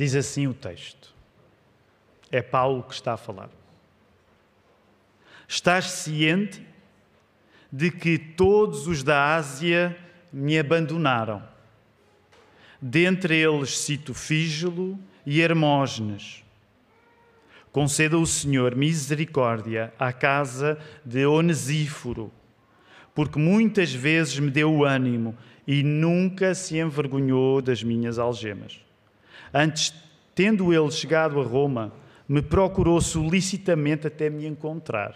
Diz assim o texto. É Paulo que está a falar. Estás ciente de que todos os da Ásia me abandonaram. Dentre eles cito Fígelo e Hermógenes. Conceda o Senhor misericórdia à casa de Onesíforo, porque muitas vezes me deu ânimo e nunca se envergonhou das minhas algemas. Antes, tendo ele chegado a Roma, me procurou solicitamente até me encontrar.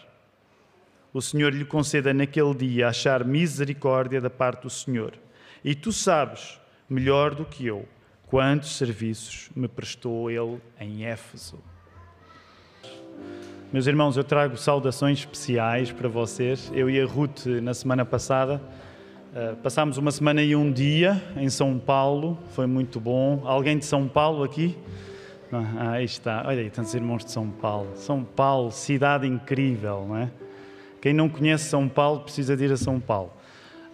O Senhor lhe conceda naquele dia achar misericórdia da parte do Senhor. E tu sabes, melhor do que eu, quantos serviços me prestou ele em Éfeso. Meus irmãos, eu trago saudações especiais para vocês. Eu e a Ruth, na semana passada, uh, passámos uma semana e um dia em São Paulo, foi muito bom. Alguém de São Paulo aqui? Ah, aí está, olha aí, tantos irmãos de São Paulo. São Paulo, cidade incrível, não é? Quem não conhece São Paulo precisa de ir a São Paulo.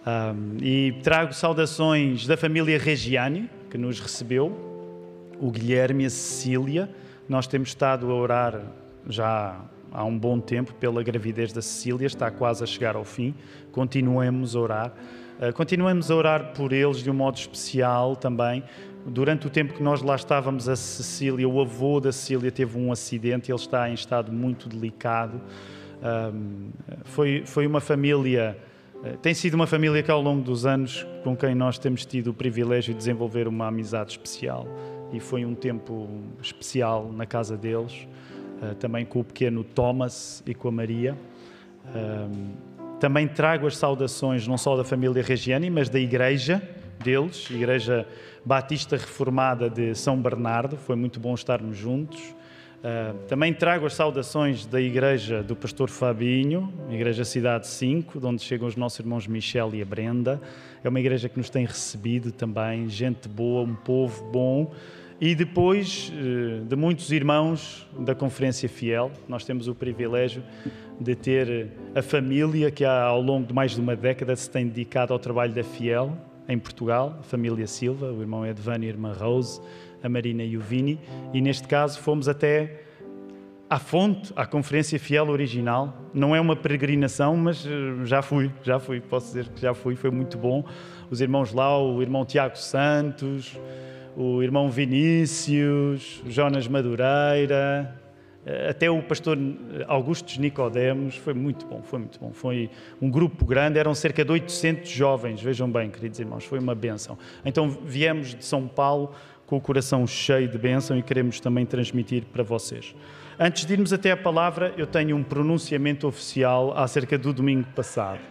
Um, e trago saudações da família Regiani, que nos recebeu, o Guilherme e a Cecília. Nós temos estado a orar já há um bom tempo pela gravidez da Cecília, está quase a chegar ao fim. Continuemos a orar. Uh, continuemos a orar por eles de um modo especial também. Durante o tempo que nós lá estávamos, a Cecília, o avô da Cecília, teve um acidente, ele está em estado muito delicado. Foi, foi uma família, uh, tem sido uma família que ao longo dos anos com quem nós temos tido o privilégio de desenvolver uma amizade especial e foi um tempo especial na casa deles. Eh, também com o pequeno Thomas e com a Maria. também trago as saudações não só da família Regiani, mas da igreja deles, Igreja Batista Reformada de São Bernardo. Foi muito bom estarmos juntos. Uh, também trago as saudações da igreja do pastor Fabinho, Igreja Cidade 5, de onde chegam os nossos irmãos Michel e a Brenda. É uma igreja que nos tem recebido também, gente boa, um povo bom. E depois eh, de muitos irmãos da Conferência Fiel, nós temos o privilégio de ter a família que ao longo de mais de uma década se tem dedicado ao trabalho da Fiel em Portugal, a família Silva, o irmão Edvani e a irmã Rose, a Marina e o Vini, e neste caso fomos até à fonte, à Conferência Fiel original. Não é uma peregrinação, mas eh, já fui, já fui, posso dizer que já fui, foi muito bom. Os irmãos lá, o irmão Tiago Santos, o irmão Vinícius, Jonas Madureira, eh, até o pastor Augusto Nicodemos, foi muito bom, foi muito bom. Foi um grupo grande, eram cerca de 800 jovens, vejam bem, queridos irmãos, foi uma benção. Então viemos de São Paulo com o coração cheio de bênção e queremos também transmitir para vocês. Antes de irmos até a palavra, eu tenho um pronunciamento oficial acerca do domingo passado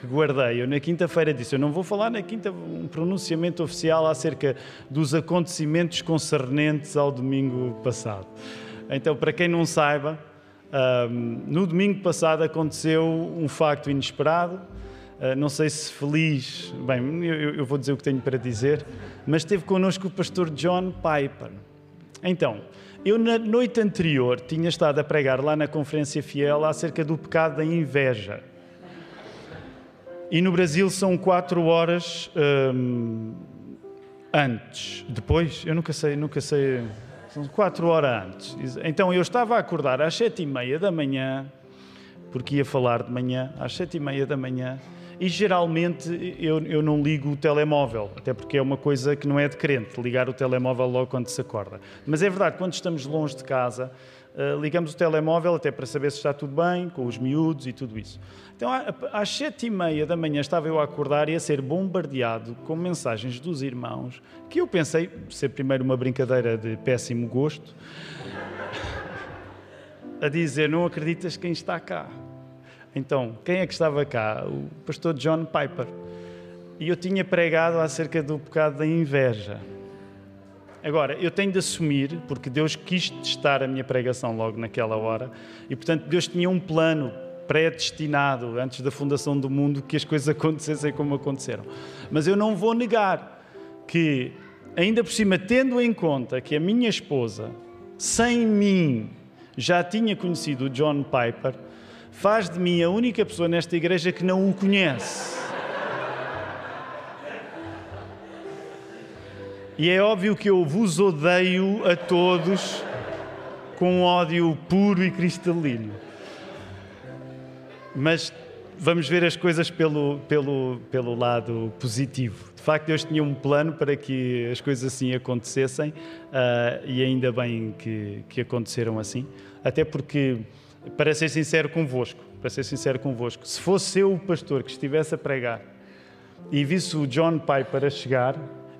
que guardei. Eu na quinta-feira disse: Eu não vou falar na quinta um pronunciamento oficial acerca dos acontecimentos concernentes ao domingo passado. Então, para quem não saiba, um, no domingo passado aconteceu um facto inesperado. Uh, não sei se feliz, bem, eu, eu, vou dizer o que tenho para dizer, mas esteve connosco o pastor John Piper. Então, eu na noite anterior tinha estado a pregar lá na Conferência Fiel acerca do pecado da inveja. E no Brasil são quatro horas hum, antes. Depois, eu nunca sei, nunca sei. São quatro horas antes. Então eu estava a acordar às sete e meia da manhã, porque ia falar de manhã, às sete e meia da manhã, e geralmente eu, eu não ligo o telemóvel, até porque é uma coisa que não é de crente, ligar o telemóvel logo quando se acorda. Mas é verdade, quando estamos longe de casa, ligamos o telemóvel até para saber se está tudo bem, com os miúdos e tudo isso. Então, às sete e meia da manhã estava eu a acordar e a ser bombardeado com mensagens dos irmãos, que eu pensei ser primeiro uma brincadeira de péssimo gosto, a dizer: Não acreditas quem está cá. Então, quem é que estava cá? O pastor John Piper. E eu tinha pregado acerca do pecado da inveja. Agora, eu tenho de assumir, porque Deus quis testar a minha pregação logo naquela hora, e portanto Deus tinha um plano predestinado antes da fundação do mundo que as coisas acontecessem como aconteceram. Mas eu não vou negar que, ainda por cima, tendo em conta que a minha esposa, sem mim, já tinha conhecido o John Piper, faz de mim a única pessoa nesta igreja que não o conhece. E é óbvio que eu vos odeio a todos com um ódio puro e cristalino. Mas vamos ver as coisas pelo, pelo, pelo lado positivo. De facto, Deus tinha um plano para que as coisas assim acontecessem uh, e ainda bem que, que aconteceram assim. Até porque, para ser sincero convosco, para ser sincero convosco, se fosse eu o pastor que estivesse a pregar e visse o John Piper a chegar,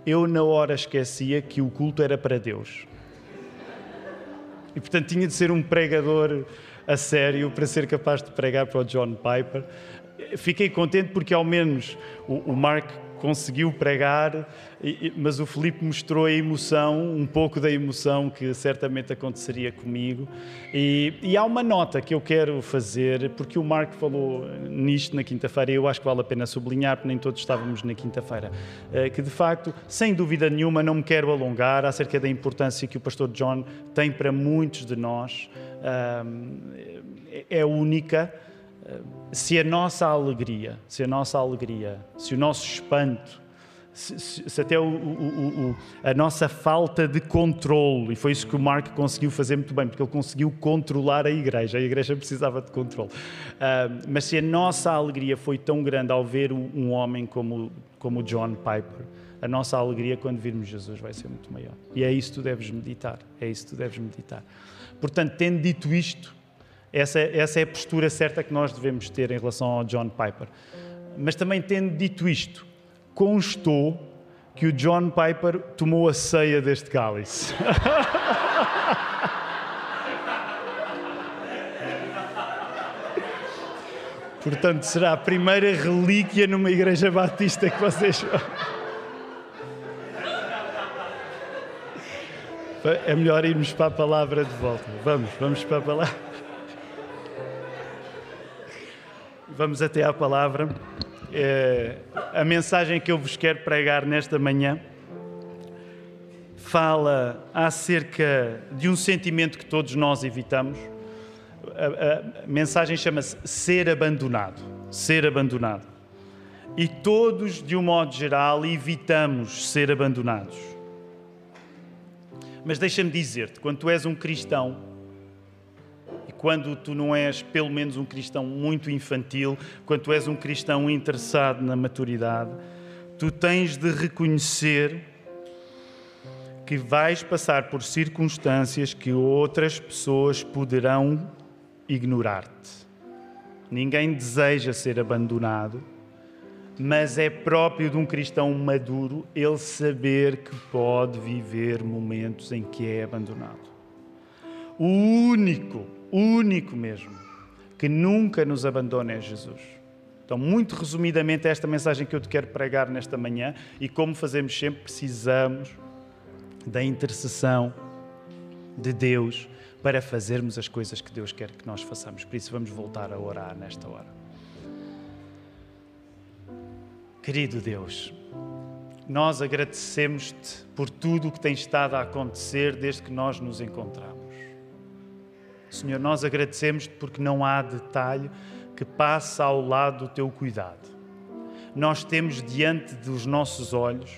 eu na hora esquecia que o culto era para Deus. E portanto tinha de ser um pregador a sério para ser capaz de pregar para o John Piper. Fiquei contente porque ao menos o, o Mark conseguiu pregar, mas o Felipe mostrou a emoção, um pouco da emoção que certamente aconteceria comigo. E, e há uma nota que eu quero fazer, porque o Marco falou nisto na quinta-feira, e eu acho que vale a pena sublinhar, porque nem todos estávamos na quinta-feira, eh, que de facto, sem dúvida nenhuma, não me quero alongar acerca da importância que o pastor John tem para muitos de nós. É única se a nossa alegria, se a nossa alegria, se o nosso espanto, se, se, se até o, o, o, a nossa falta de controle, e foi isso que o Mark conseguiu fazer muito bem, porque ele conseguiu controlar a igreja, a igreja precisava de controle. Uh, mas se a nossa alegria foi tão grande ao ver um homem como, como John Piper, a nossa alegria quando virmos Jesus vai ser muito maior. E é isso que tu deves meditar, é isso que tu deves meditar. Portanto, tendo dito isto, essa, essa é a postura certa que nós devemos ter em relação ao John Piper. Mas também tendo dito isto, constou que o John Piper tomou a ceia deste cálice. Portanto, será a primeira relíquia numa igreja batista que vocês. É melhor irmos para a palavra de volta. Vamos, vamos para a palavra. Vamos até à palavra. É, a mensagem que eu vos quero pregar nesta manhã fala acerca de um sentimento que todos nós evitamos. A, a mensagem chama-se ser abandonado. Ser abandonado. E todos, de um modo geral, evitamos ser abandonados. Mas deixa-me dizer-te, quando tu és um cristão, quando tu não és pelo menos um cristão muito infantil, quando tu és um cristão interessado na maturidade, tu tens de reconhecer que vais passar por circunstâncias que outras pessoas poderão ignorar-te. Ninguém deseja ser abandonado, mas é próprio de um cristão maduro ele saber que pode viver momentos em que é abandonado. O único único mesmo, que nunca nos abandona é Jesus. Então, muito resumidamente, é esta mensagem que eu te quero pregar nesta manhã e como fazemos sempre, precisamos da intercessão de Deus para fazermos as coisas que Deus quer que nós façamos. Por isso, vamos voltar a orar nesta hora. Querido Deus, nós agradecemos-te por tudo o que tem estado a acontecer desde que nós nos encontramos. Senhor, nós agradecemos-te porque não há detalhe que passe ao lado do teu cuidado. Nós temos diante dos nossos olhos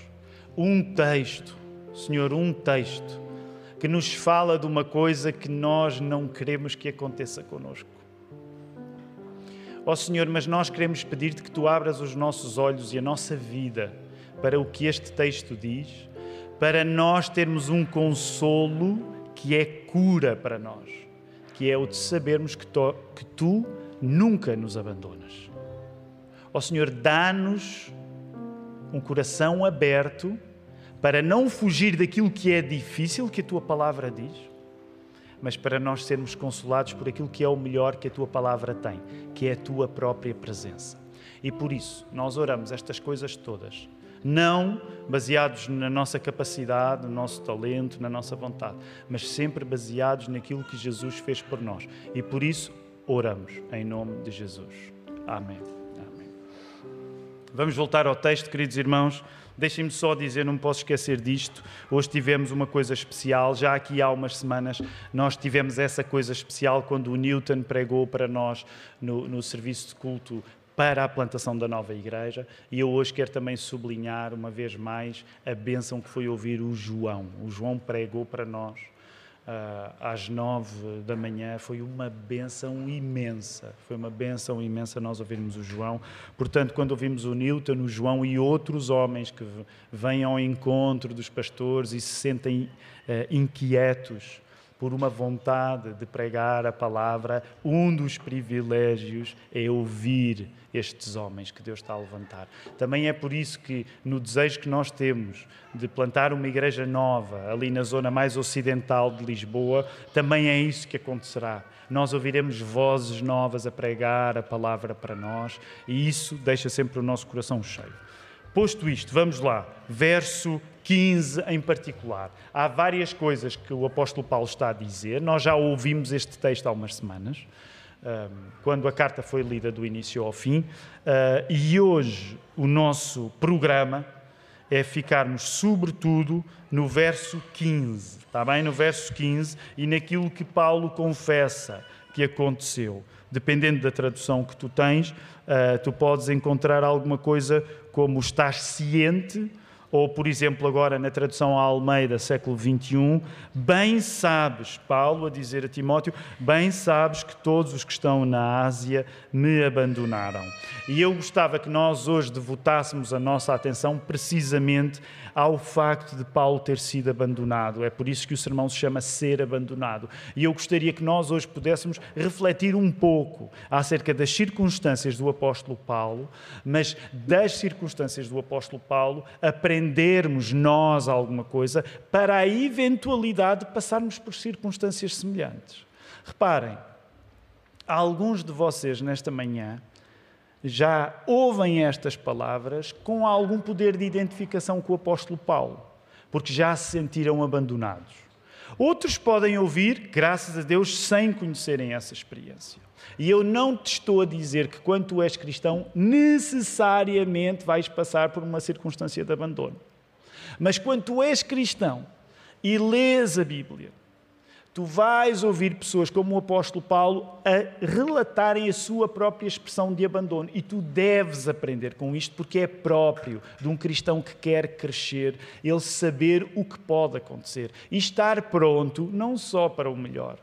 um texto, Senhor, um texto que nos fala de uma coisa que nós não queremos que aconteça conosco. Ó oh, Senhor, mas nós queremos pedir-te que tu abras os nossos olhos e a nossa vida para o que este texto diz, para nós termos um consolo que é cura para nós que é o de sabermos que tu, que tu nunca nos abandonas. Ó oh, Senhor, dá-nos um coração aberto para não fugir daquilo que é difícil, que a tua palavra diz, mas para nós sermos consolados por aquilo que é o melhor que a tua palavra tem, que é a tua própria presença. E por isso, nós oramos estas coisas todas não baseados na nossa capacidade, no nosso talento, na nossa vontade, mas sempre baseados naquilo que Jesus fez por nós. E por isso oramos em nome de Jesus. Amém. Amém. Vamos voltar ao texto, queridos irmãos. Deixem-me só dizer, não posso esquecer disto. Hoje tivemos uma coisa especial. Já aqui há umas semanas nós tivemos essa coisa especial quando o Newton pregou para nós no, no serviço de culto para a plantação da nova igreja. E eu hoje quero também sublinhar, uma vez mais, a bênção que foi ouvir o João. O João pregou para nós uh, às nove da manhã. Foi uma benção imensa. Foi uma benção imensa nós ouvirmos o João. Portanto, quando ouvimos o Newton, o João e outros homens que vêm ao encontro dos pastores e se sentem uh, inquietos por uma vontade de pregar a palavra, um dos privilégios é ouvir estes homens que Deus está a levantar. Também é por isso que, no desejo que nós temos de plantar uma igreja nova ali na zona mais ocidental de Lisboa, também é isso que acontecerá. Nós ouviremos vozes novas a pregar a palavra para nós e isso deixa sempre o nosso coração cheio. Posto isto, vamos lá, verso 15 em particular. Há várias coisas que o apóstolo Paulo está a dizer, nós já ouvimos este texto há umas semanas, quando a carta foi lida do início ao fim, ah, e hoje o nosso programa é ficarmos, sobretudo, no verso 15, está bem? No verso 15 e naquilo que Paulo confessa que aconteceu. Dependendo da tradução que tu tens, uh, tu podes encontrar alguma coisa como estás ciente, ou, por exemplo, agora na tradução à Almeida, século XXI, bem sabes, Paulo a dizer a Timóteo, bem sabes que todos os que estão na Ásia me abandonaram. E eu gostava que nós hoje devotássemos a nossa atenção precisamente ao facto de Paulo ter sido abandonado. É por isso que o sermão se chama Ser Abandonado. E eu gostaria que nós hoje pudéssemos refletir um pouco acerca das circunstâncias do apóstolo Paulo, mas das circunstâncias do apóstolo Paulo aprendermos nós alguma coisa para a eventualidade de passarmos por circunstâncias semelhantes. Reparem, alguns de vocês nesta manhã já ouvem estas palavras com algum poder de identificação com o apóstolo Paulo, porque já se sentiram abandonados. Outros podem ouvir, graças a Deus, sem conhecerem essa experiência. E eu não te estou a dizer que, quando tu és cristão, necessariamente vais passar por uma circunstância de abandono. Mas quando tu és cristão e lês a Bíblia, tu vais ouvir pessoas como o apóstolo Paulo a relatarem a sua própria expressão de abandono. E tu deves aprender com isto, porque é próprio de um cristão que quer crescer, ele saber o que pode acontecer e estar pronto não só para o melhor,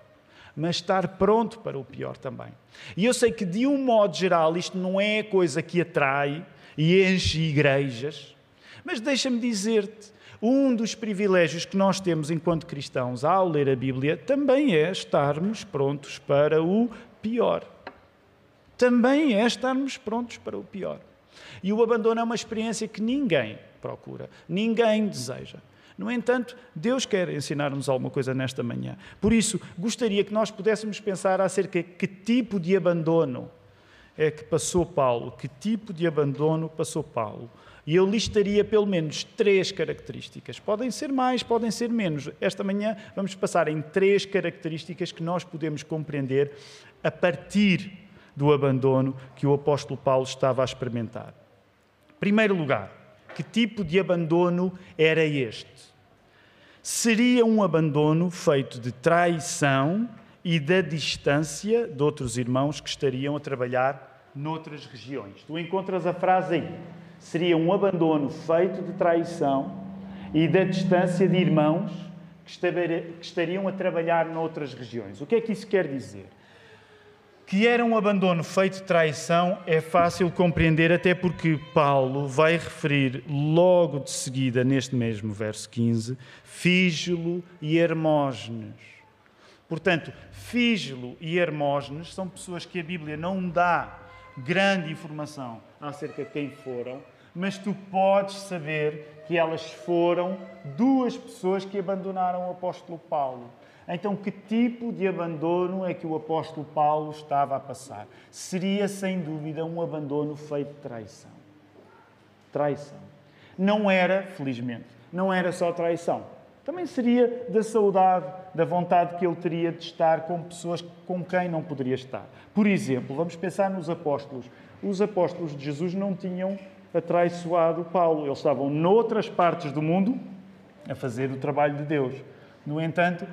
mas estar pronto para o pior também. E eu sei que, de um modo geral, isto não é coisa que atrai e enche igrejas, mas deixa-me dizer-te um dos privilégios que nós temos enquanto cristãos ao ler a Bíblia também é estarmos prontos para o pior. Também é estarmos prontos para o pior. E o abandono é uma experiência que ninguém procura, ninguém deseja. No entanto, Deus quer ensinar-nos alguma coisa nesta manhã. Por isso, gostaria que nós pudéssemos pensar acerca de que tipo de abandono é que passou Paulo, que tipo de abandono passou Paulo. E eu listaria pelo menos três características. Podem ser mais, podem ser menos. Esta manhã vamos passar em três características que nós podemos compreender a partir do abandono que o apóstolo Paulo estava a experimentar. Primeiro lugar, que tipo de abandono era este? Seria um abandono feito de traição e da distância de outros irmãos que estariam a trabalhar noutras regiões. Tu encontras a frase aí seria um abandono feito de traição e da distância de irmãos que estariam a trabalhar noutras regiões. O que é que isso quer dizer? Que era um abandono feito de traição é fácil compreender, até porque Paulo vai referir logo de seguida, neste mesmo verso 15, Fígelo e Hermógenes. Portanto, Fígelo e Hermógenes são pessoas que a Bíblia não dá grande informação acerca de quem foram, mas tu podes saber que elas foram duas pessoas que abandonaram o apóstolo Paulo. Então, que tipo de abandono é que o apóstolo Paulo estava a passar? Seria, sem dúvida, um abandono feito de traição. Traição. Não era, felizmente, não era só traição. Também seria da saudade, da vontade que ele teria de estar com pessoas com quem não poderia estar. Por exemplo, vamos pensar nos apóstolos. Os apóstolos de Jesus não tinham atraiçoado Paulo. Eles estavam noutras partes do mundo a fazer o trabalho de Deus. No entanto,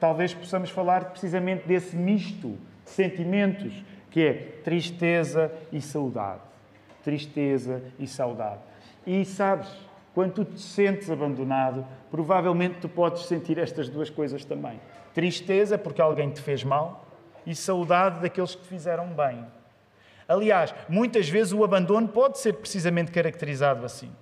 talvez possamos falar precisamente desse misto de sentimentos que é tristeza e saudade. tristeza e saudade. E sabes, quando tu te sentes abandonado, provavelmente tu podes sentir estas duas coisas também. Tristeza porque alguém te fez mal e saudade daqueles que te fizeram bem. Aliás, muitas vezes o abandono pode ser precisamente caracterizado assim.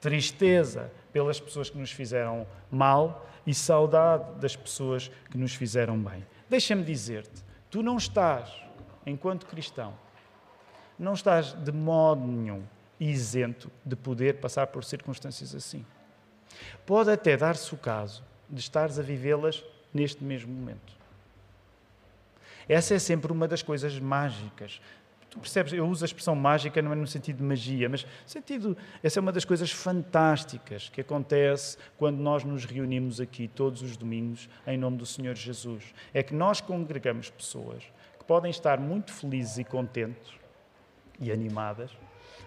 Tristeza pelas pessoas que nos fizeram mal e saudade das pessoas que nos fizeram bem. Deixa-me dizer-te, tu não estás, enquanto cristão, não estás de modo nenhum isento de poder passar por circunstâncias assim. Pode até dar-se o caso de estares a vivê-las neste mesmo momento. Essa é sempre uma das coisas mágicas Tu percebes? Eu uso a expressão mágica não é no sentido de magia, mas no sentido. Essa é uma das coisas fantásticas que acontece quando nós nos reunimos aqui todos os domingos em nome do Senhor Jesus. É que nós congregamos pessoas que podem estar muito felizes e contentes e animadas,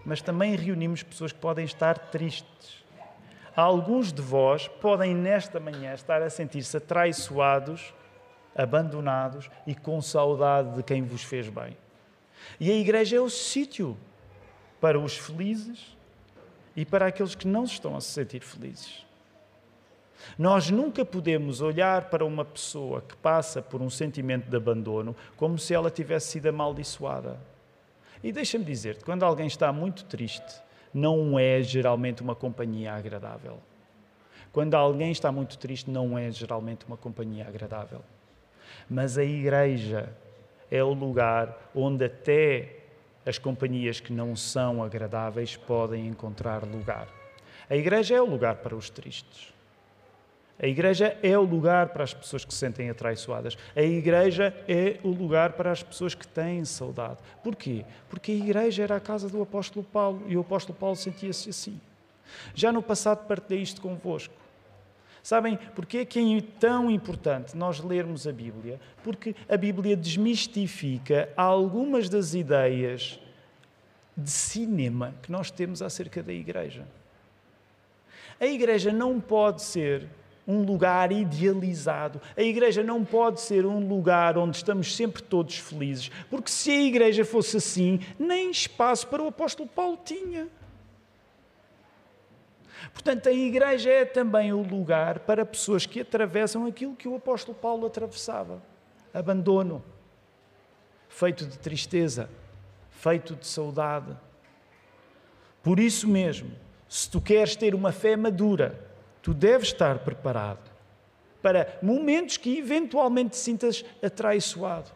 mas também reunimos pessoas que podem estar tristes. Alguns de vós podem nesta manhã estar a sentir-se atraiçoados, abandonados e com saudade de quem vos fez bem. E a igreja é o sítio para os felizes e para aqueles que não estão a se sentir felizes. Nós nunca podemos olhar para uma pessoa que passa por um sentimento de abandono como se ela tivesse sido amaldiçoada. E deixa-me dizer-te, quando alguém está muito triste, não é geralmente uma companhia agradável. Quando alguém está muito triste, não é geralmente uma companhia agradável. Mas a igreja é o lugar onde até as companhias que não são agradáveis podem encontrar lugar. A igreja é o lugar para os tristes. A igreja é o lugar para as pessoas que se sentem atraiçoadas. A igreja é o lugar para as pessoas que têm saudade. Porquê? Porque a igreja era a casa do apóstolo Paulo e o apóstolo Paulo sentia-se assim. Já no passado partilhei isto convosco. Sabem porquê que é tão importante nós lermos a Bíblia? Porque a Bíblia desmistifica algumas das ideias de cinema que nós temos acerca da igreja. A igreja não pode ser um lugar idealizado. A igreja não pode ser um lugar onde estamos sempre todos felizes, porque se a igreja fosse assim, nem espaço para o apóstolo Paulo tinha. Portanto, a igreja é também o lugar para pessoas que atravessam aquilo que o apóstolo Paulo atravessava: abandono, feito de tristeza, feito de saudade. Por isso mesmo, se tu queres ter uma fé madura, tu deves estar preparado para momentos que eventualmente te sintas atraiçoado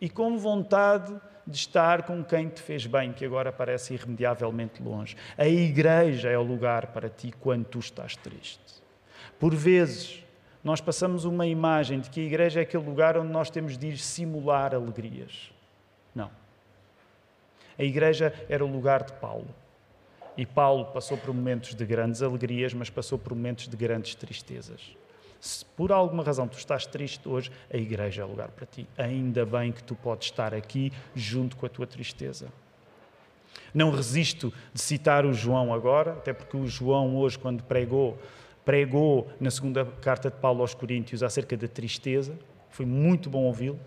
e com vontade de estar com quem te fez bem, que agora parece irremediavelmente longe. A igreja é o lugar para ti quando tu estás triste. Por vezes, nós passamos uma imagem de que a igreja é aquele lugar onde nós temos de ir simular alegrias. Não. A igreja era o lugar de Paulo. E Paulo passou por momentos de grandes alegrias, mas passou por momentos de grandes tristezas. Se por alguma razão tu estás triste hoje, a igreja é lugar para ti. Ainda bem que tu podes estar aqui junto com a tua tristeza. Não resisto de citar o João agora, até porque o João hoje, quando pregou, pregou na segunda carta de Paulo aos Coríntios acerca da tristeza. Foi muito bom ouvi-lo.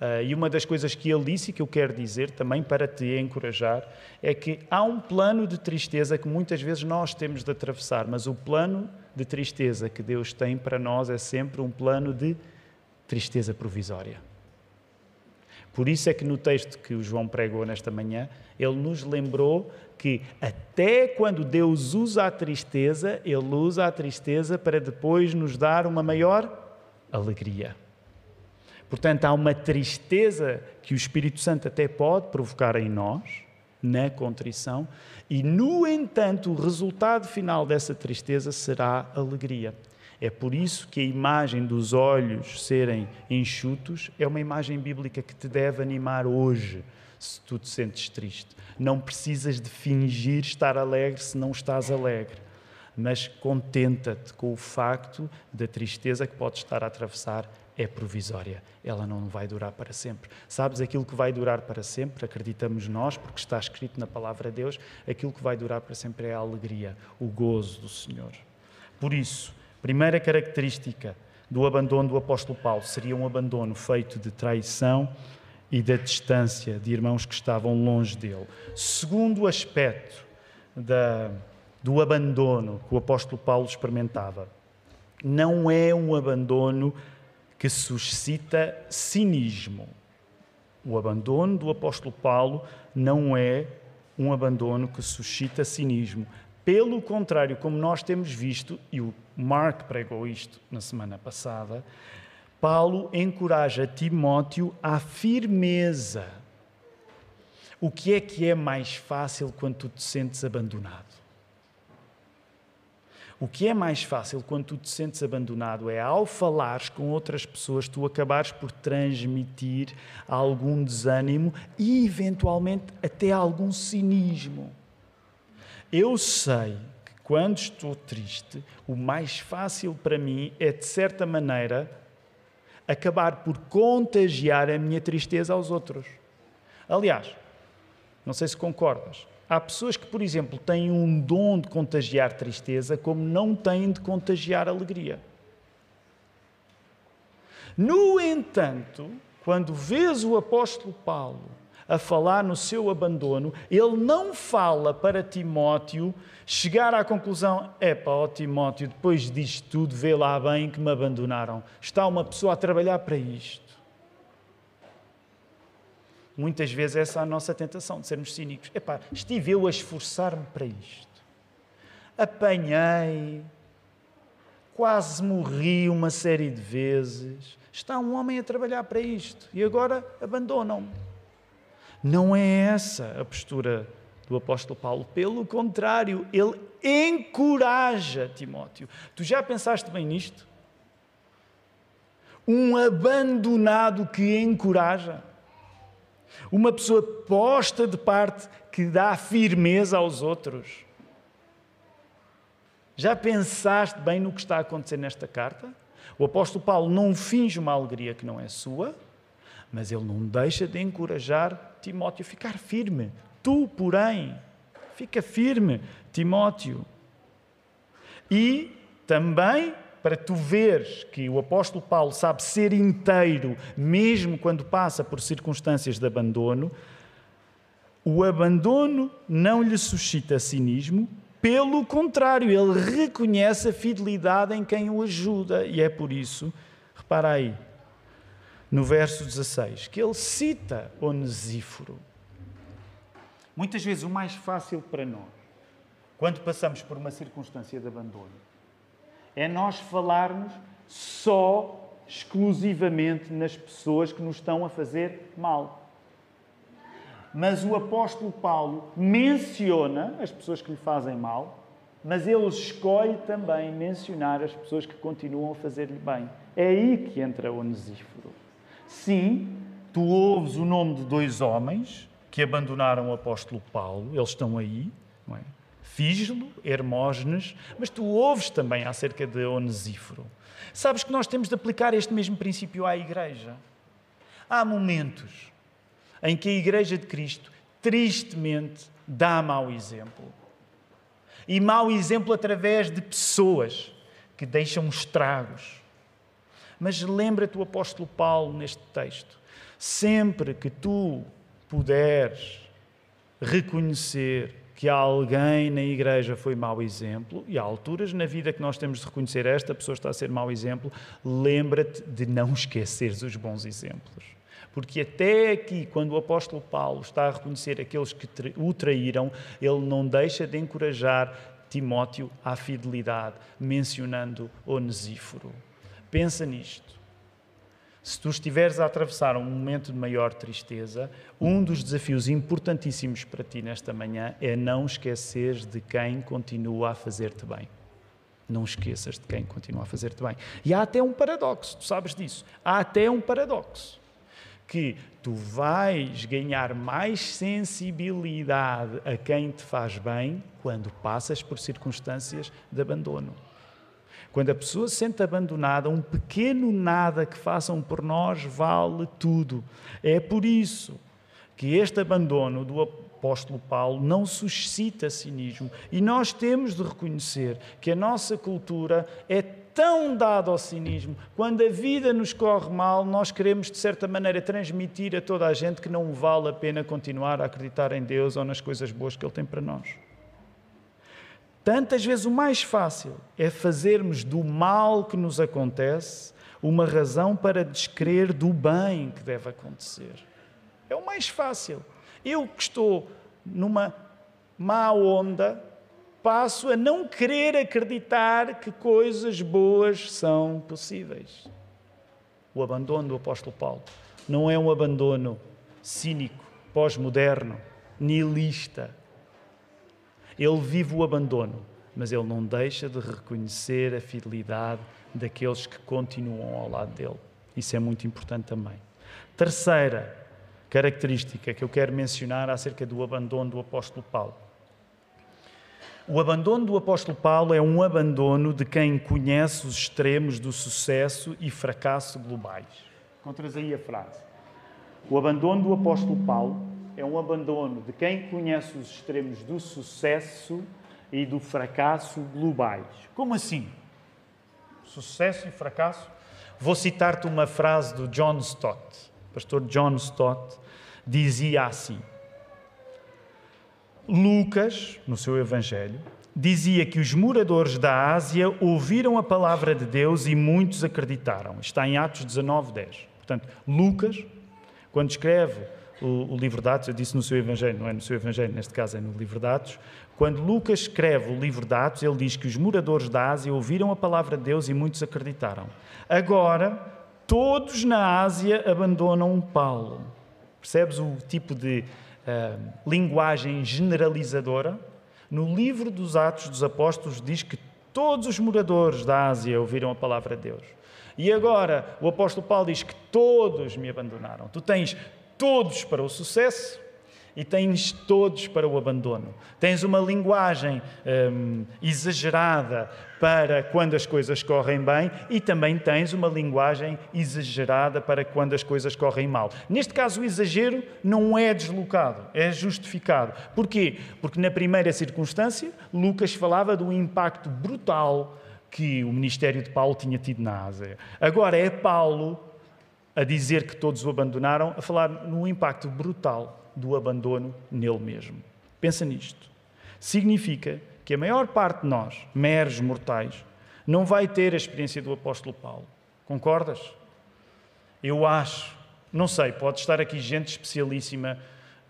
Uh, e uma das coisas que ele disse e que eu quero dizer também para te encorajar é que há um plano de tristeza que muitas vezes nós temos de atravessar, mas o plano de tristeza que Deus tem para nós é sempre um plano de tristeza provisória. Por isso é que no texto que o João pregou nesta manhã, ele nos lembrou que até quando Deus usa a tristeza, ele usa a tristeza para depois nos dar uma maior alegria. Portanto, há uma tristeza que o Espírito Santo até pode provocar em nós, na contrição, e, no entanto, o resultado final dessa tristeza será alegria. É por isso que a imagem dos olhos serem enxutos é uma imagem bíblica que te deve animar hoje, se tu te sentes triste. Não precisas de fingir estar alegre se não estás alegre, mas contenta-te com o facto da tristeza que podes estar a atravessar é provisória, ela não vai durar para sempre. Sabes aquilo que vai durar para sempre? Acreditamos nós, porque está escrito na palavra de Deus, aquilo que vai durar para sempre é a alegria, o gozo do Senhor. Por isso, primeira característica do abandono do apóstolo Paulo seria um abandono feito de traição e da distância de irmãos que estavam longe dele. Segundo aspecto da, do abandono que o apóstolo Paulo experimentava, não é um abandono que suscita cinismo. O abandono do apóstolo Paulo não é um abandono que suscita cinismo. Pelo contrário, como nós temos visto, e o Mark pregou isto na semana passada, Paulo encoraja Timóteo à firmeza. O que é que é mais fácil quando tu te sentes abandonado? O que é mais fácil quando tu te sentes abandonado é ao falares com outras pessoas, tu acabares por transmitir algum desânimo e, eventualmente, até algum cinismo. Eu sei que quando estou triste, o mais fácil para mim é, de certa maneira, acabar por contagiar a minha tristeza aos outros. Aliás, não sei se concordas, Há pessoas que, por exemplo, têm um dom de contagiar tristeza, como não têm de contagiar alegria. No entanto, quando vês o apóstolo Paulo a falar no seu abandono, ele não fala para Timóteo chegar à conclusão: é pá, ó Timóteo, depois disto tudo, vê lá bem que me abandonaram. Está uma pessoa a trabalhar para isto. Muitas vezes essa é a nossa tentação, de sermos cínicos. Epá, estive eu a esforçar-me para isto. Apanhei, quase morri uma série de vezes. Está um homem a trabalhar para isto e agora abandonam-me. Não é essa a postura do apóstolo Paulo. Pelo contrário, ele encoraja Timóteo. Tu já pensaste bem nisto? Um abandonado que encoraja. Uma pessoa posta de parte que dá firmeza aos outros. Já pensaste bem no que está a acontecer nesta carta? O apóstolo Paulo não finge uma alegria que não é sua, mas ele não deixa de encorajar Timóteo a ficar firme. Tu, porém, fica firme, Timóteo. E também para tu veres que o apóstolo Paulo sabe ser inteiro, mesmo quando passa por circunstâncias de abandono, o abandono não lhe suscita cinismo, pelo contrário, ele reconhece a fidelidade em quem o ajuda. E é por isso, repara aí, no verso 16, que ele cita Onesíforo. Muitas vezes o mais fácil para nós, quando passamos por uma circunstância de abandono, é nós falarmos só, exclusivamente nas pessoas que nos estão a fazer mal. Mas o apóstolo Paulo menciona as pessoas que lhe fazem mal, mas ele escolhe também mencionar as pessoas que continuam a fazer-lhe bem. É aí que entra o Onesíforo. Sim, tu ouves o nome de dois homens que abandonaram o apóstolo Paulo, eles estão aí, não é? Fígelo, Hermógenes, mas tu ouves também acerca de Onesíforo. Sabes que nós temos de aplicar este mesmo princípio à Igreja. Há momentos em que a Igreja de Cristo, tristemente, dá mau exemplo. E mau exemplo através de pessoas que deixam estragos. Mas lembra-te o apóstolo Paulo neste texto. Sempre que tu puderes reconhecer que alguém na igreja foi mau exemplo, e há alturas na vida que nós temos de reconhecer esta pessoa está a ser mau exemplo, lembra-te de não esqueceres os bons exemplos. Porque até aqui, quando o apóstolo Paulo está a reconhecer aqueles que o traíram, ele não deixa de encorajar Timóteo à fidelidade, mencionando Onesíforo. Pensa nisto. Se tu estiveres a atravessar um momento de maior tristeza, um dos desafios importantíssimos para ti nesta manhã é não esqueceres de quem continua a fazer-te bem. Não esqueças de quem continua a fazer-te bem. E há até um paradoxo, tu sabes disso. Há até um paradoxo. Que tu vais ganhar mais sensibilidade a quem te faz bem quando passas por circunstâncias de abandono. Quando a pessoa se sente abandonada, um pequeno nada que façam por nós vale tudo. É por isso que este abandono do apóstolo Paulo não suscita cinismo. E nós temos de reconhecer que a nossa cultura é tão dado ao cinismo. Quando a vida nos corre mal, nós queremos, de certa maneira, transmitir a toda a gente que não vale a pena continuar a acreditar em Deus ou nas coisas boas que Ele tem para nós. Tantas vezes o mais fácil é fazermos do mal que nos acontece uma razão para descrer do bem que deve acontecer. É o mais fácil. Eu que estou numa má onda, passo a não querer acreditar que coisas boas são possíveis. O abandono do apóstolo Paulo não é um abandono cínico, pós-moderno, nihilista. Ele vive o abandono, mas ele não deixa de reconhecer a fidelidade daqueles que continuam ao lado dele. Isso é muito importante também. Terceira característica que eu quero mencionar acerca do abandono do apóstolo Paulo o abandono do apóstolo Paulo é um abandono de quem conhece os extremos do sucesso e fracasso globais. Encontras aí a frase. O abandono do apóstolo Paulo é um abandono de quem conhece os extremos do sucesso e do fracasso globais. Como assim? Sucesso e fracasso? Vou citar-te uma frase do John Stott. O pastor John Stott dizia assim: Lucas, no seu Evangelho, dizia que os moradores da Ásia ouviram a palavra de Deus e muitos acreditaram. Está em Atos 19, 10. Portanto, Lucas, quando escreve o, o, livro de Atos, eu disse no seu Evangelho, não é no seu Evangelho, neste caso é no livro de Atos, quando Lucas escreve o livro de Atos, ele diz que os moradores da Ásia ouviram a palavra de Deus e muitos acreditaram. Agora, todos na Ásia abandonam Paulo. Percebes o tipo de uh, linguagem generalizadora, no livro dos Atos dos Apóstolos diz que todos os moradores da Ásia ouviram a palavra de Deus. E agora o apóstolo Paulo diz que todos me abandonaram. Tu tens todos para o sucesso e tens todos para o abandono. Tens uma linguagem hum, exagerada para quando as coisas correm bem e também tens uma linguagem exagerada para quando as coisas correm mal. Neste caso, o exagero não é deslocado, é justificado. Porquê? Porque na primeira circunstância, Lucas falava do impacto brutal que o ministério de Paulo tinha tido na Ásia. Agora é Paulo a dizer que todos o abandonaram, a falar no impacto brutal do abandono nele mesmo. Pensa nisto. Significa que a maior parte de nós, meros mortais, não vai ter a experiência do apóstolo Paulo. Concordas? Eu acho, não sei, pode estar aqui gente especialíssima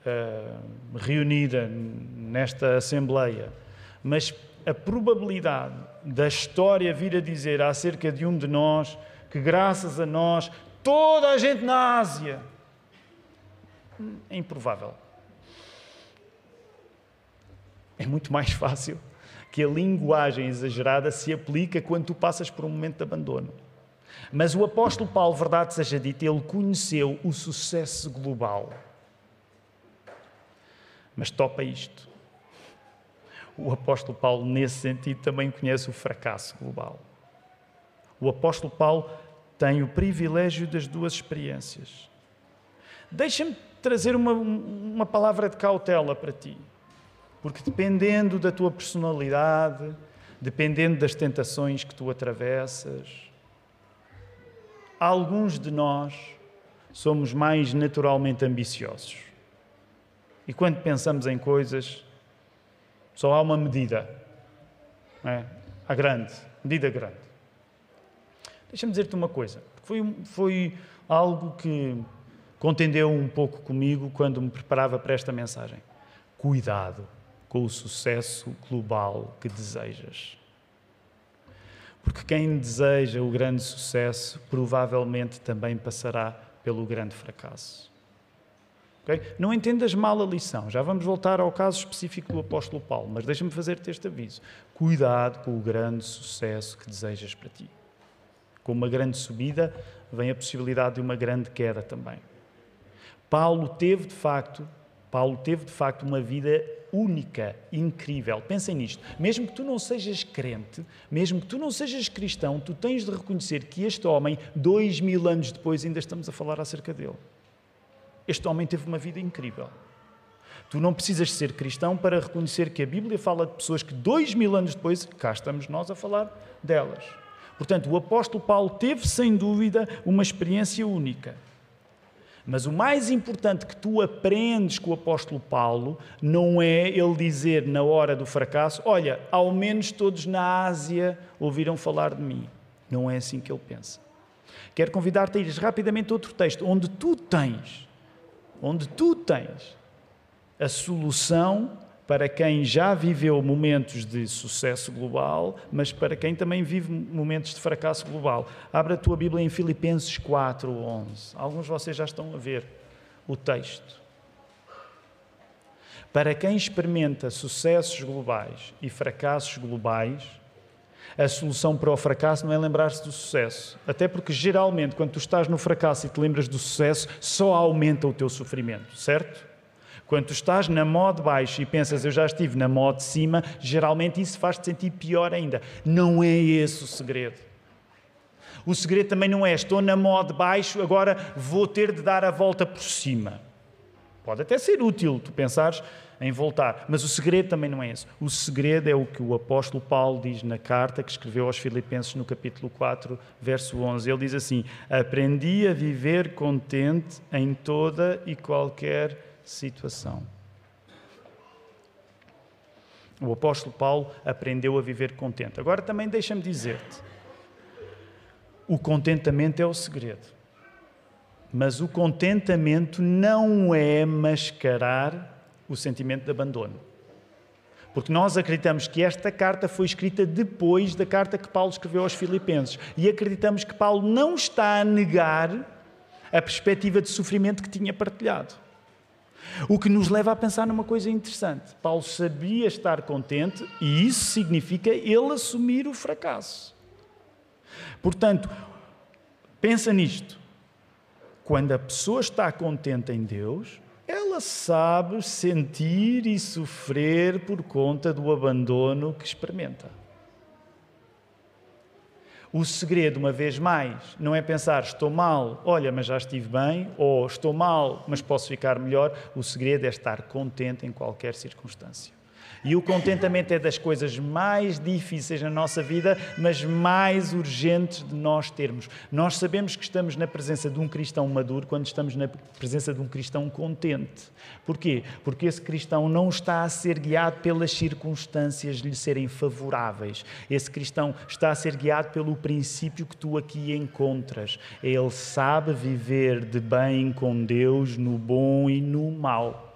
uh, reunida nesta Assembleia, mas a probabilidade da história vir a dizer acerca de um de nós que, graças a nós, toda a gente na Ásia é improvável. É muito mais fácil que a linguagem exagerada se aplica quando tu passas por um momento de abandono. Mas o apóstolo Paulo, verdade seja dita, ele conheceu o sucesso global. Mas topa isto. O apóstolo Paulo, nesse sentido, também conhece o fracasso global. O apóstolo Paulo tem o privilégio das duas experiências. Deixa-me trazer uma, uma palavra de cautela para ti. Porque dependendo da tua personalidade, dependendo das tentações que tu atravessas, alguns de nós somos mais naturalmente ambiciosos. E quando pensamos em coisas, só há uma medida. É? A grande, medida grande. Deixa-me dizer-te uma coisa. Foi, foi algo que contendeu um pouco comigo quando me preparava para esta mensagem. Cuidado com o sucesso global que desejas. Porque quem deseja o grande sucesso provavelmente também passará pelo grande fracasso. Okay? Não entendas mal a lição, já vamos voltar ao caso específico do apóstolo Paulo, mas deixa-me fazer-te este aviso. Cuidado com o grande sucesso que desejas para ti. Com uma grande subida vem a possibilidade de uma grande queda também. Paulo teve de facto, Paulo teve de facto uma vida única, incrível. Pensem nisto. Mesmo que tu não sejas crente, mesmo que tu não sejas cristão, tu tens de reconhecer que este homem, dois mil anos depois, ainda estamos a falar acerca dele. Este homem teve uma vida incrível. Tu não precisas ser cristão para reconhecer que a Bíblia fala de pessoas que dois mil anos depois, cá estamos nós a falar delas. Portanto, o apóstolo Paulo teve, sem dúvida, uma experiência única. Mas o mais importante que tu aprendes com o apóstolo Paulo não é ele dizer na hora do fracasso: Olha, ao menos todos na Ásia ouviram falar de mim. Não é assim que ele pensa. Quero convidar-te a ires rapidamente a outro texto, onde tu tens, onde tu tens a solução para quem já viveu momentos de sucesso global, mas para quem também vive momentos de fracasso global. Abra a tua Bíblia em Filipenses 4, 11. Alguns de vocês já estão a ver o texto. Para quem experimenta sucessos globais e fracassos globais, a solução para o fracasso não é lembrar-se do sucesso. Até porque, geralmente, quando tu estás no fracasso e te lembras do sucesso, só aumenta o teu sofrimento, certo? Quando tu estás na mó de baixo e pensas, eu já estive na mó de cima, geralmente isso faz-te sentir pior ainda. Não é esse o segredo. O segredo também não é, estou na mó de baixo, agora vou ter de dar a volta por cima. Pode até ser útil tu pensares em voltar, mas o segredo também não é esse. O segredo é o que o apóstolo Paulo diz na carta que escreveu aos Filipenses no capítulo 4, verso 11. Ele diz assim: Aprendi a viver contente em toda e qualquer situação. O apóstolo Paulo aprendeu a viver contente. Agora também deixa-me dizer-te: o contentamento é o segredo. Mas o contentamento não é mascarar o sentimento de abandono. Porque nós acreditamos que esta carta foi escrita depois da carta que Paulo escreveu aos Filipenses. E acreditamos que Paulo não está a negar a perspectiva de sofrimento que tinha partilhado. O que nos leva a pensar numa coisa interessante. Paulo sabia estar contente e isso significa ele assumir o fracasso. Portanto, pensa nisto. Quando a pessoa está contente em Deus, ela sabe sentir e sofrer por conta do abandono que experimenta. O segredo, uma vez mais, não é pensar estou mal, olha, mas já estive bem, ou estou mal, mas posso ficar melhor. O segredo é estar contente em qualquer circunstância. E o contentamento é das coisas mais difíceis na nossa vida, mas mais urgentes de nós termos. Nós sabemos que estamos na presença de um cristão maduro quando estamos na presença de um cristão contente. Porquê? Porque esse cristão não está a ser guiado pelas circunstâncias lhe serem favoráveis. Esse cristão está a ser guiado pelo princípio que tu aqui encontras. Ele sabe viver de bem com Deus no bom e no mal.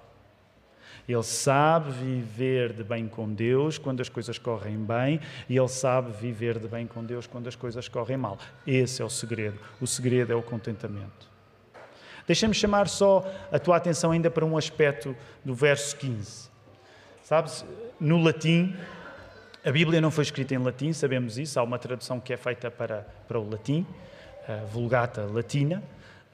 Ele sabe viver de bem com Deus quando as coisas correm bem e ele sabe viver de bem com Deus quando as coisas correm mal. Esse é o segredo. O segredo é o contentamento. Deixa-me chamar só a tua atenção ainda para um aspecto do verso 15. Sabes, no latim, a Bíblia não foi escrita em latim, sabemos isso, há uma tradução que é feita para, para o latim, a Vulgata Latina.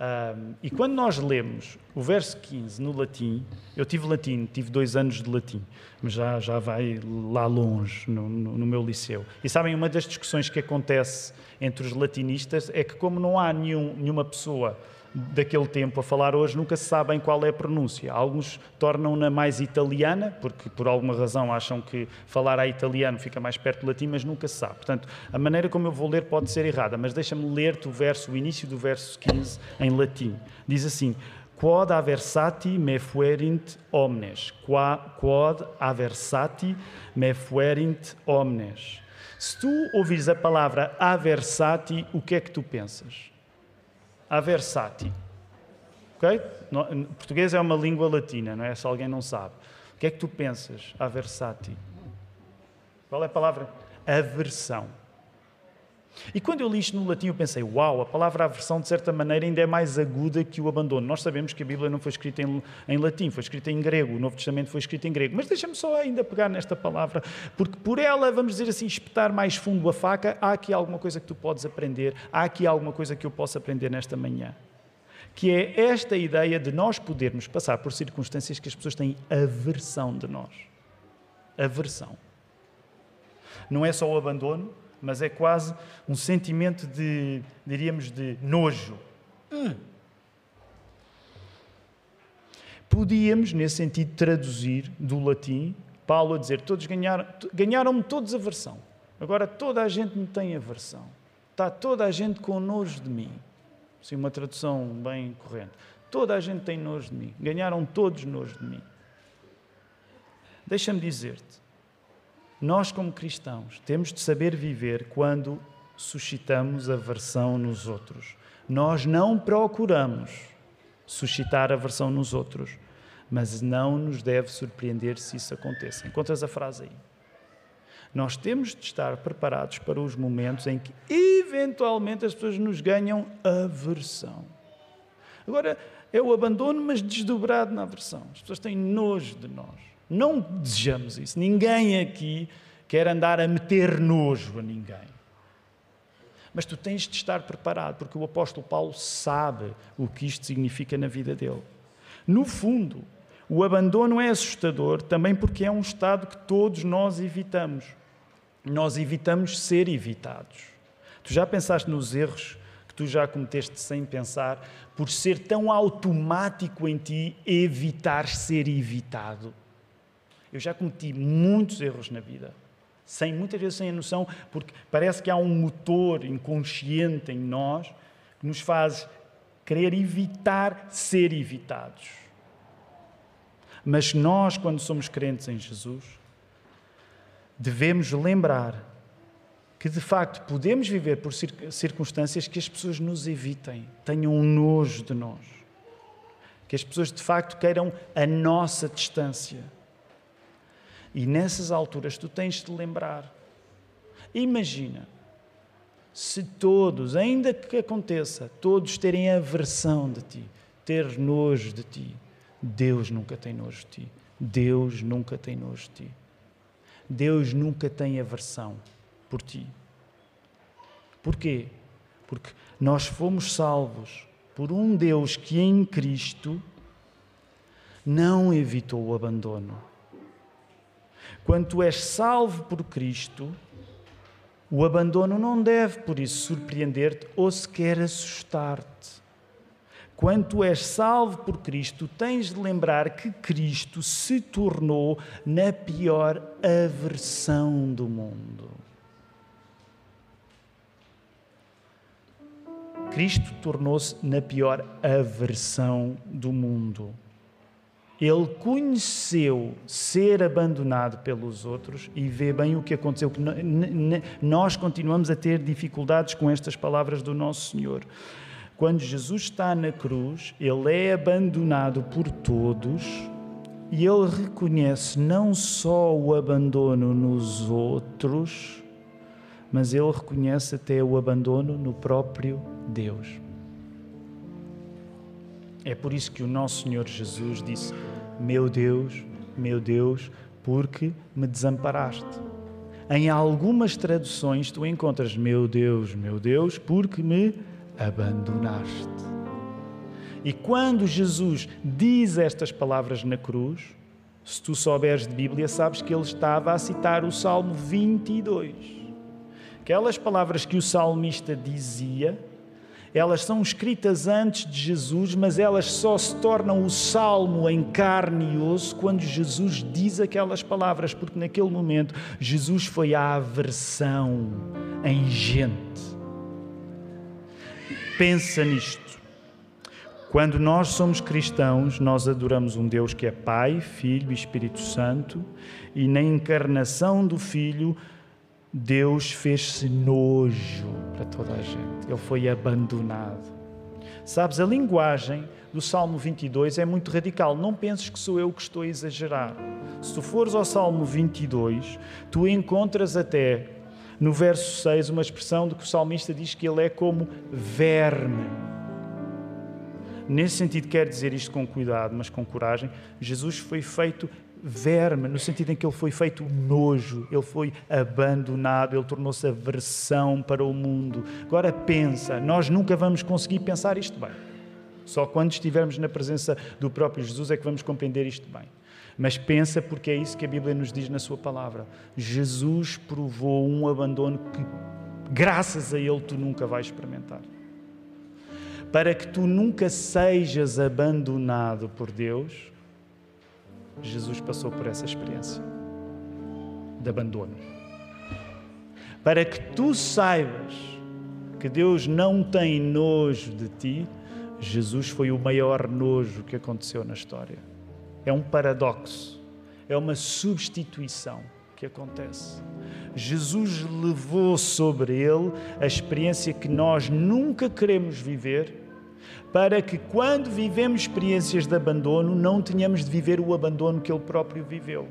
Um, e quando nós lemos o verso 15 no latim, eu tive latim, tive dois anos de latim, mas já, já vai lá longe no, no, no meu liceu. E sabem, uma das discussões que acontece entre os latinistas é que, como não há nenhum, nenhuma pessoa daquele tempo a falar hoje nunca se sabem qual é a pronúncia. Alguns tornam-na mais italiana, porque por alguma razão acham que falar a italiano fica mais perto do latim, mas nunca se sabe. Portanto, a maneira como eu vou ler pode ser errada, mas deixa-me ler-te o verso, o início do verso 15 em latim. Diz assim: Quod aversati me fuerint omnes. Quod aversati me fuerint omnes. Se tu ouvires a palavra aversati, o que é que tu pensas? Aversati. Ok? No, português é uma língua latina, não é? Se alguém não sabe. O que é que tu pensas? Aversati. Qual é a palavra? Aversão. E quando eu li isto no latim, eu pensei, uau, a palavra aversão, de certa maneira, ainda é mais aguda que o abandono. Nós sabemos que a Bíblia não foi escrita em, em latim, foi escrita em grego, o Novo Testamento foi escrito em grego. Mas deixa-me só ainda pegar nesta palavra, porque por ela, vamos dizer assim, espetar mais fundo a faca, há aqui alguma coisa que tu podes aprender, há aqui alguma coisa que eu posso aprender nesta manhã. Que é esta ideia de nós podermos passar por circunstâncias que as pessoas têm aversão de nós. Aversão. Não é só o abandono, mas é quase um sentimento de, diríamos, de nojo. Hum. Podíamos, nesse sentido, traduzir do latim Paulo a dizer: todos ganharam, ganharam-me todos aversão. Agora toda a gente me tem aversão. Está toda a gente com nojo de mim. Assim, uma tradução bem corrente. Toda a gente tem nojo de mim. Ganharam todos nojo de mim. Deixa-me dizer-te, nós, como cristãos, temos de saber viver quando suscitamos aversão nos outros. Nós não procuramos suscitar aversão nos outros, mas não nos deve surpreender se isso aconteça. Encontras a frase aí? Nós temos de estar preparados para os momentos em que, eventualmente, as pessoas nos ganham aversão. Agora, é o abandono, mas desdobrado na aversão. As pessoas têm nojo de nós. Não desejamos isso. Ninguém aqui quer andar a meter nojo a ninguém. Mas tu tens de estar preparado, porque o apóstolo Paulo sabe o que isto significa na vida dele. No fundo, o abandono é assustador também porque é um estado que todos nós evitamos. Nós evitamos ser evitados. Tu já pensaste nos erros que tu já cometeste sem pensar, por ser tão automático em ti evitar ser evitado? Eu já cometi muitos erros na vida, sem muitas vezes sem a noção, porque parece que há um motor inconsciente em nós que nos faz querer evitar ser evitados. Mas nós, quando somos crentes em Jesus, devemos lembrar que de facto podemos viver por circunstâncias que as pessoas nos evitem, tenham um nojo de nós, que as pessoas de facto queiram a nossa distância. E nessas alturas tu tens de lembrar. Imagina se todos, ainda que aconteça, todos terem aversão de ti, ter nojo de ti. Deus nunca tem nojo de ti. Deus nunca tem nojo de ti. Deus nunca tem aversão por ti. Porquê? Porque nós fomos salvos por um Deus que em Cristo não evitou o abandono. Quando tu és salvo por Cristo, o abandono não deve, por isso, surpreender-te ou sequer assustar-te. Quando tu és salvo por Cristo, tens de lembrar que Cristo se tornou na pior aversão do mundo. Cristo tornou-se na pior aversão do mundo. Ele conheceu ser abandonado pelos outros e vê bem o que aconteceu. Nós continuamos a ter dificuldades com estas palavras do nosso Senhor. Quando Jesus está na cruz, ele é abandonado por todos e ele reconhece não só o abandono nos outros, mas ele reconhece até o abandono no próprio Deus. É por isso que o nosso Senhor Jesus disse: Meu Deus, meu Deus, porque me desamparaste. Em algumas traduções tu encontras: Meu Deus, meu Deus, porque me abandonaste. E quando Jesus diz estas palavras na cruz, se tu souberes de Bíblia, sabes que ele estava a citar o Salmo 22 Aquelas palavras que o salmista dizia, elas são escritas antes de Jesus, mas elas só se tornam o salmo em carne e osso quando Jesus diz aquelas palavras, porque naquele momento Jesus foi a aversão em gente. Pensa nisto. Quando nós somos cristãos, nós adoramos um Deus que é Pai, Filho e Espírito Santo, e na encarnação do Filho, Deus fez-se nojo para toda a gente. Ele foi abandonado. Sabes, a linguagem do Salmo 22 é muito radical. Não penses que sou eu que estou a exagerar. Se tu fores ao Salmo 22, tu encontras até no verso 6 uma expressão de que o salmista diz que ele é como verme. Nesse sentido, quer dizer isto com cuidado, mas com coragem. Jesus foi feito verme, no sentido em que ele foi feito nojo, ele foi abandonado, ele tornou-se aversão para o mundo. Agora pensa, nós nunca vamos conseguir pensar isto bem. Só quando estivermos na presença do próprio Jesus é que vamos compreender isto bem. Mas pensa porque é isso que a Bíblia nos diz na sua palavra. Jesus provou um abandono que, graças a ele, tu nunca vais experimentar. Para que tu nunca sejas abandonado por Deus, Jesus passou por essa experiência de abandono. Para que tu saibas que Deus não tem nojo de ti, Jesus foi o maior nojo que aconteceu na história. É um paradoxo, é uma substituição que acontece. Jesus levou sobre ele a experiência que nós nunca queremos viver, para que quando vivemos experiências de abandono, não tenhamos de viver o abandono que ele próprio viveu.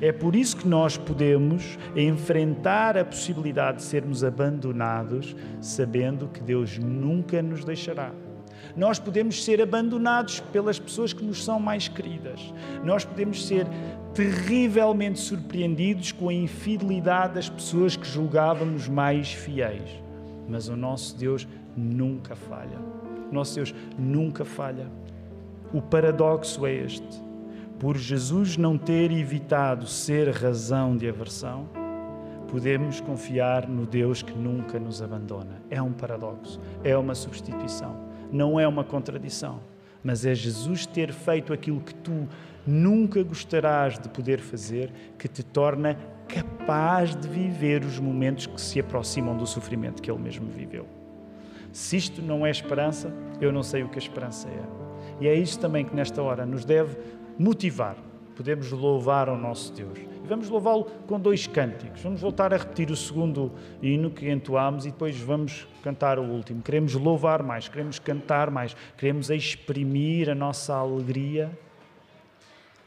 É por isso que nós podemos enfrentar a possibilidade de sermos abandonados, sabendo que Deus nunca nos deixará. Nós podemos ser abandonados pelas pessoas que nos são mais queridas. Nós podemos ser terrivelmente surpreendidos com a infidelidade das pessoas que julgávamos mais fiéis. Mas o nosso Deus nunca falha. Nosso Deus nunca falha. O paradoxo é este por Jesus não ter evitado ser razão de aversão, podemos confiar no Deus que nunca nos abandona. É um paradoxo, é uma substituição, não é uma contradição, mas é Jesus ter feito aquilo que tu nunca gostarás de poder fazer que te torna capaz de viver os momentos que se aproximam do sofrimento que ele mesmo viveu. Se isto não é esperança, eu não sei o que a esperança é. E é isto também que nesta hora nos deve motivar. Podemos louvar ao nosso Deus. E vamos louvá-lo com dois cânticos. Vamos voltar a repetir o segundo hino que entoámos e depois vamos cantar o último. Queremos louvar mais, queremos cantar mais, queremos exprimir a nossa alegria,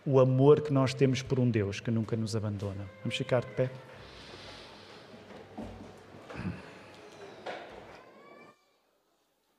o amor que nós temos por um Deus que nunca nos abandona. Vamos ficar de pé?